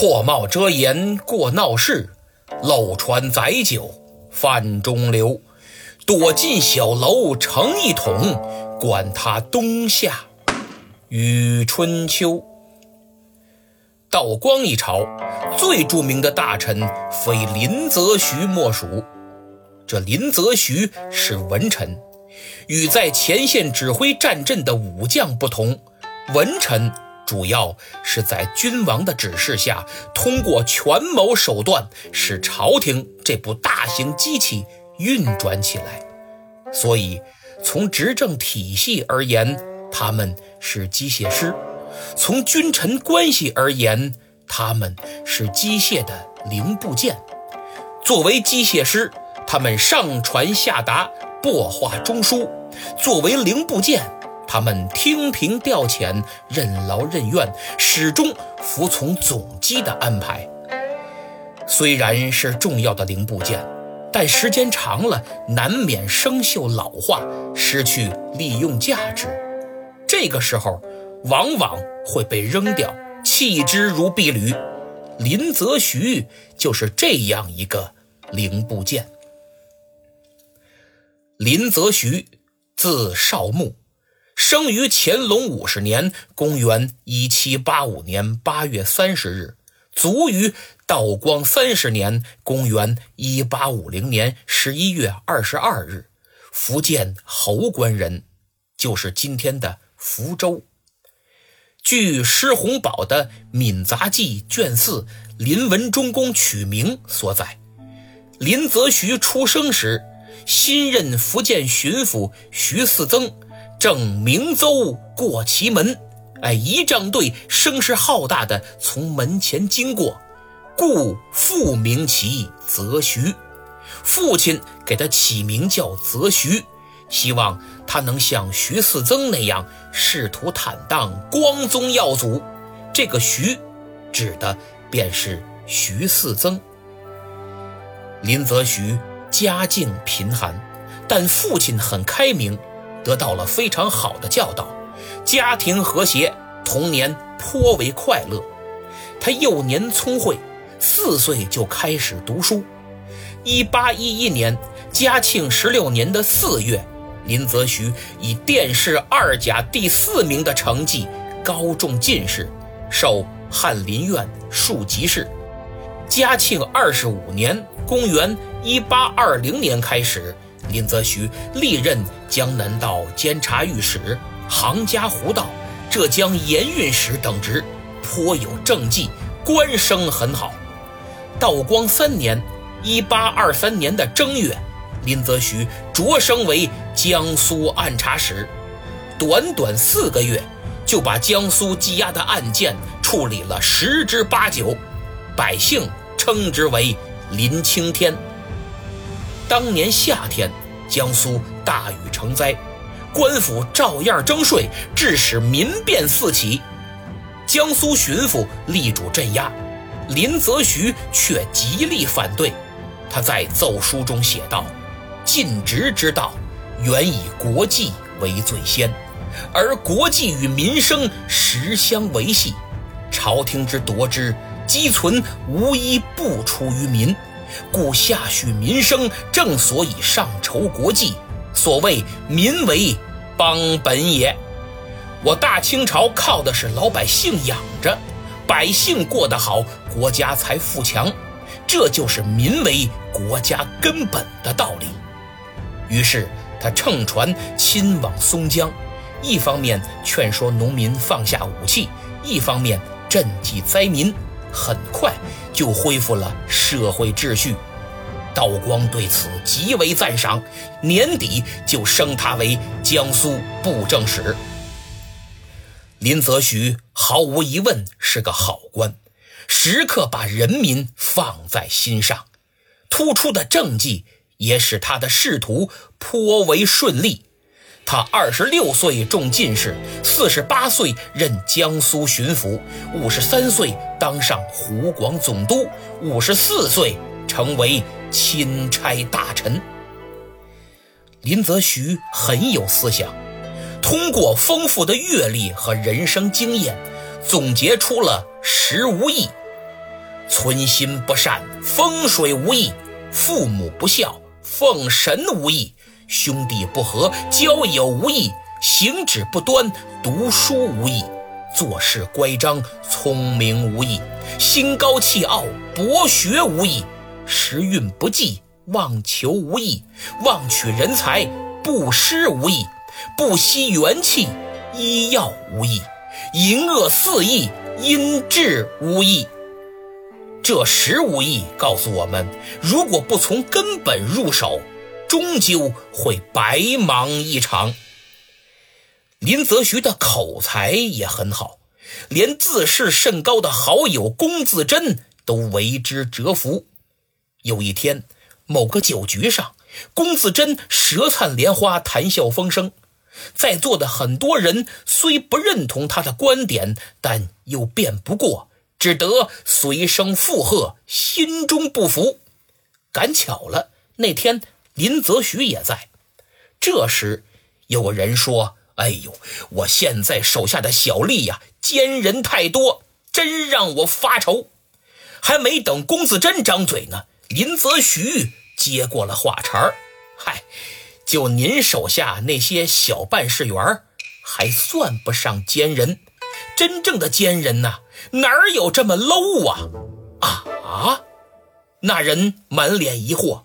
破帽遮颜过闹市，漏船载酒泛中流。躲进小楼成一统，管他冬夏与春秋。道光一朝最著名的大臣，非林则徐莫属。这林则徐是文臣，与在前线指挥战阵的武将不同，文臣主要是在君王的指示下，通过权谋手段，使朝廷这部大型机器运转起来。所以，从执政体系而言，他们是机械师。从君臣关系而言，他们是机械的零部件。作为机械师，他们上传下达，擘画中枢；作为零部件，他们听凭调遣，任劳任怨，始终服从总机的安排。虽然是重要的零部件，但时间长了，难免生锈老化，失去利用价值。这个时候。往往会被扔掉，弃之如敝履。林则徐就是这样一个零部件。林则徐，字少牧，生于乾隆五十年（公元1785年）八月三十日，卒于道光三十年（公元1850年）十一月二十二日，福建侯官人，就是今天的福州。据施洪宝的《闽杂记》卷四《林文忠公取名》所载，林则徐出生时，新任福建巡抚徐嗣增正明邹过其门，哎，仪仗队声势浩大的从门前经过，故复名其则徐。父亲给他起名叫则徐。希望他能像徐嗣增那样仕途坦荡、光宗耀祖。这个“徐”指的便是徐嗣增。林则徐家境贫寒，但父亲很开明，得到了非常好的教导，家庭和谐，童年颇为快乐。他幼年聪慧，四岁就开始读书。一八一一年，嘉庆十六年的四月。林则徐以殿试二甲第四名的成绩高中进士，授翰林院庶吉士。嘉庆二十五年（公元1820年）开始，林则徐历任江南道监察御史、杭嘉湖道、浙江盐运使等职，颇有政绩，官声很好。道光三年 （1823 年）的正月。林则徐擢升为江苏按察使，短短四个月，就把江苏积压的案件处理了十之八九，百姓称之为“林青天”。当年夏天，江苏大雨成灾，官府照样征税，致使民变四起。江苏巡抚力主镇压，林则徐却极力反对。他在奏书中写道。尽职之道，原以国计为最先，而国计与民生实相维系。朝廷之夺之，积存无一不出于民，故下许民生，正所以上筹国计。所谓民为邦本也。我大清朝靠的是老百姓养着，百姓过得好，国家才富强。这就是民为国家根本的道理。于是他乘船亲往松江，一方面劝说农民放下武器，一方面赈济灾民，很快就恢复了社会秩序。道光对此极为赞赏，年底就升他为江苏布政使。林则徐毫无疑问是个好官，时刻把人民放在心上，突出的政绩。也使他的仕途颇为顺利。他二十六岁中进士，四十八岁任江苏巡抚，五十三岁当上湖广总督，五十四岁成为钦差大臣。林则徐很有思想，通过丰富的阅历和人生经验，总结出了十无义。存心不善，风水无益；父母不孝，奉神无益；兄弟不和，交友无益；行止不端，读书无益；做事乖张，聪明无益；心高气傲，博学无益；时运不济，妄求无益；妄取人才，不施无益；不惜元气，医药无益；淫恶肆意，阴质无益。这十五义告诉我们，如果不从根本入手，终究会白忙一场。林则徐的口才也很好，连自视甚高的好友龚自珍都为之折服。有一天，某个酒局上，龚自珍舌灿莲花，谈笑风生，在座的很多人虽不认同他的观点，但又辩不过。只得随声附和，心中不服。赶巧了，那天林则徐也在。这时，有人说：“哎呦，我现在手下的小吏呀，奸人太多，真让我发愁。”还没等龚自珍张嘴呢，林则徐接过了话茬儿：“嗨，就您手下那些小办事员，还算不上奸人。真正的奸人呢？”哪儿有这么 low 啊？啊！那人满脸疑惑，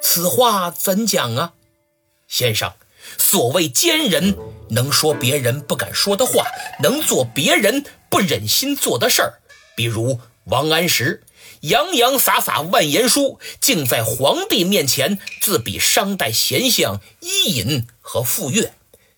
此话怎讲啊？先生，所谓奸人，能说别人不敢说的话，能做别人不忍心做的事儿。比如王安石，洋洋洒洒万言书，竟在皇帝面前自比商代贤相伊尹和傅说。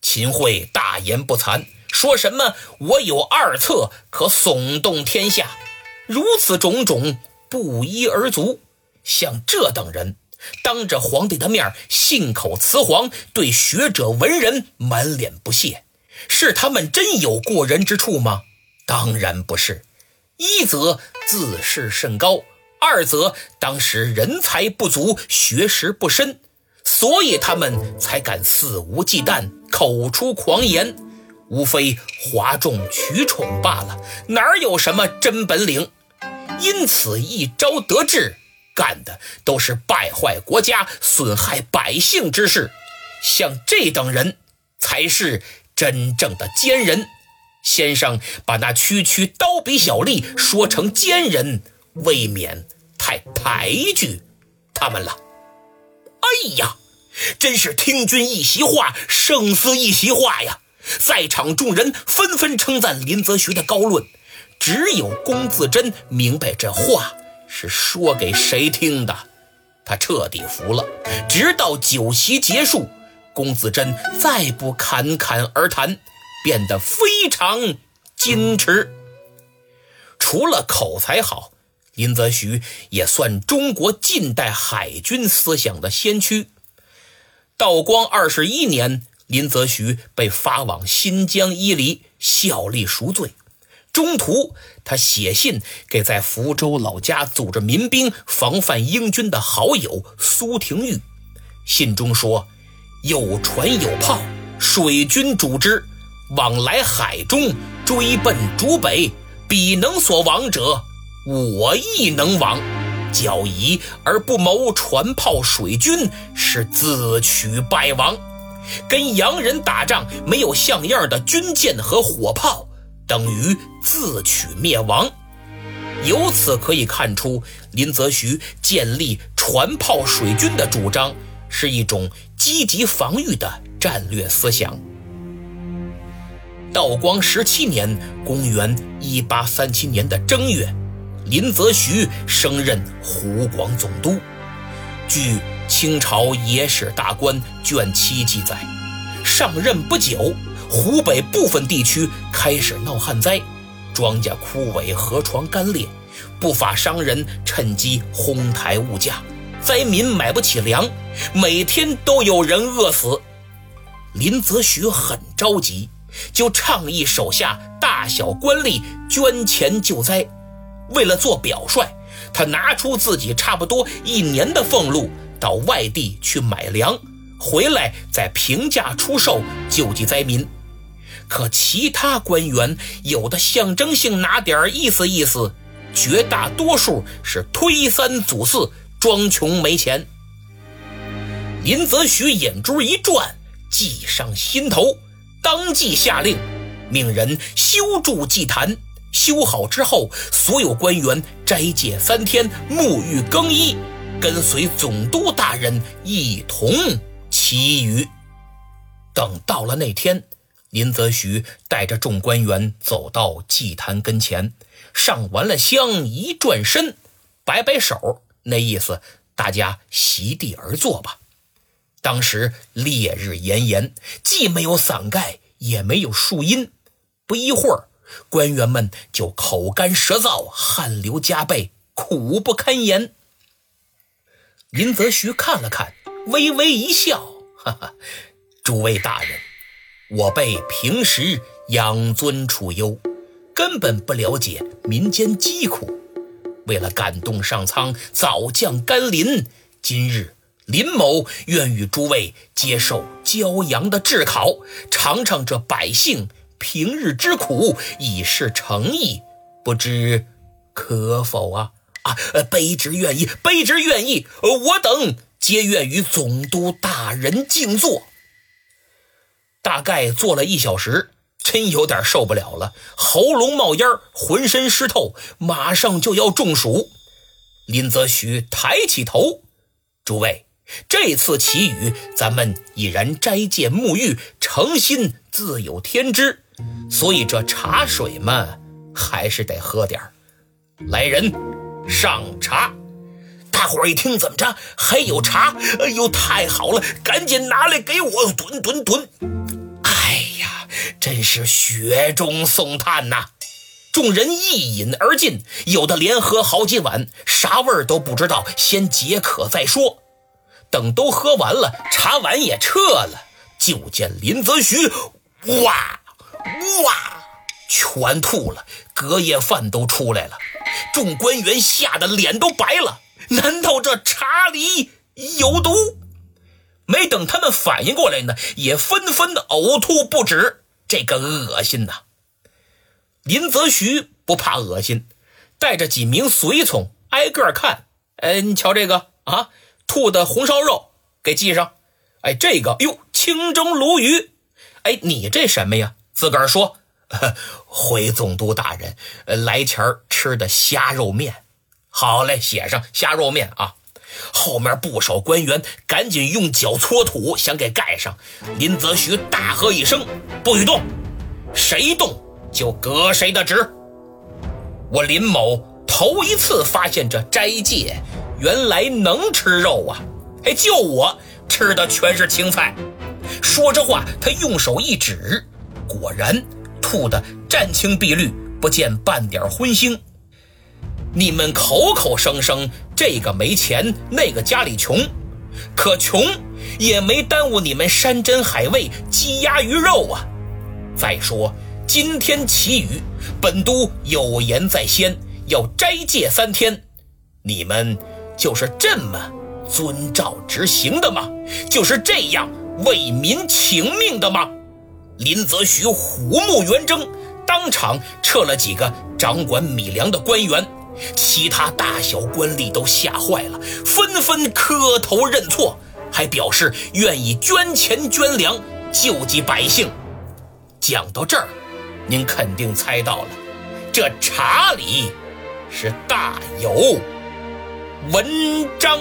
秦桧大言不惭。说什么我有二策可耸动天下，如此种种不一而足。像这等人，当着皇帝的面信口雌黄，对学者文人满脸不屑，是他们真有过人之处吗？当然不是。一则自视甚高，二则当时人才不足，学识不深，所以他们才敢肆无忌惮，口出狂言。无非哗众取宠罢了，哪有什么真本领？因此一朝得志，干的都是败坏国家、损害百姓之事。像这等人，才是真正的奸人。先生把那区区刀笔小吏说成奸人，未免太抬举他们了。哎呀，真是听君一席话，胜似一席话呀！在场众人纷纷称赞林则徐的高论，只有龚自珍明白这话是说给谁听的，他彻底服了。直到酒席结束，龚自珍再不侃侃而谈，变得非常矜持。除了口才好，林则徐也算中国近代海军思想的先驱。道光二十一年。林则徐被发往新疆伊犁效力赎罪，中途他写信给在福州老家组织民兵防范英军的好友苏廷玉，信中说：“有船有炮，水军主之，往来海中，追奔逐北，彼能所往者，我亦能往。剿夷而不谋船炮水军，是自取败亡。”跟洋人打仗没有像样的军舰和火炮，等于自取灭亡。由此可以看出，林则徐建立船炮水军的主张是一种积极防御的战略思想。道光十七年（公元1837年）的正月，林则徐升任湖广总督。据清朝野史大观卷七记载，上任不久，湖北部分地区开始闹旱灾，庄稼枯萎，河床干裂，不法商人趁机哄抬物价，灾民买不起粮，每天都有人饿死。林则徐很着急，就倡议手下大小官吏捐钱救灾。为了做表率，他拿出自己差不多一年的俸禄。到外地去买粮，回来再平价出售救济灾民。可其他官员有的象征性拿点意思意思，绝大多数是推三阻四，装穷没钱。林则徐眼珠一转，计上心头，当即下令，命人修筑祭坛。修好之后，所有官员斋戒三天，沐浴更衣，跟随总督大人一同祈雨。等到了那天，林则徐带着众官员走到祭坛跟前，上完了香，一转身，摆摆手，那意思，大家席地而坐吧。当时烈日炎炎，既没有伞盖，也没有树荫，不一会儿。官员们就口干舌燥，汗流浃背，苦不堪言。林则徐看了看，微微一笑：“哈哈，诸位大人，我辈平时养尊处优，根本不了解民间疾苦。为了感动上苍，早降甘霖。今日林某愿与诸位接受骄阳的炙烤，尝尝这百姓。”平日之苦，以示诚意，不知可否啊？啊，卑职愿意，卑职愿意。呃我等皆愿与总督大人静坐。大概坐了一小时，真有点受不了了，喉咙冒烟，浑身湿透，马上就要中暑。林则徐抬起头，诸位，这次祈雨，咱们已然斋戒沐浴，诚心自有天知。所以这茶水嘛，还是得喝点来人，上茶！大伙儿一听，怎么着？还有茶？哎呦，太好了！赶紧拿来给我吨吨吨！真是雪中送炭呐！众人一饮而尽，有的连喝好几碗，啥味儿都不知道，先解渴再说。等都喝完了，茶碗也撤了，就见林则徐，哇！哇！全吐了，隔夜饭都出来了。众官员吓得脸都白了。难道这茶里有毒？没等他们反应过来呢，也纷纷的呕吐不止。这个恶心呐！林则徐不怕恶心，带着几名随从挨个看。哎，你瞧这个啊，吐的红烧肉给记上。哎，这个哟，清蒸鲈鱼。哎，你这什么呀？自个儿说：“ 回总督大人，来前儿吃的虾肉面。”好嘞，写上虾肉面啊。后面不少官员赶紧用脚搓土，想给盖上。林则徐大喝一声：“不许动！谁动就革谁的职。”我林某头一次发现这斋戒原来能吃肉啊！哎，就我吃的全是青菜。说着话，他用手一指。果然吐得湛青碧绿，不见半点荤腥。你们口口声声这个没钱，那个家里穷，可穷也没耽误你们山珍海味、鸡鸭鱼肉啊！再说今天祈雨，本都有言在先，要斋戒三天，你们就是这么遵照执行的吗？就是这样为民请命的吗？林则徐虎目圆睁，当场撤了几个掌管米粮的官员，其他大小官吏都吓坏了，纷纷磕头认错，还表示愿意捐钱捐粮救济百姓。讲到这儿，您肯定猜到了，这茶里是大有文章。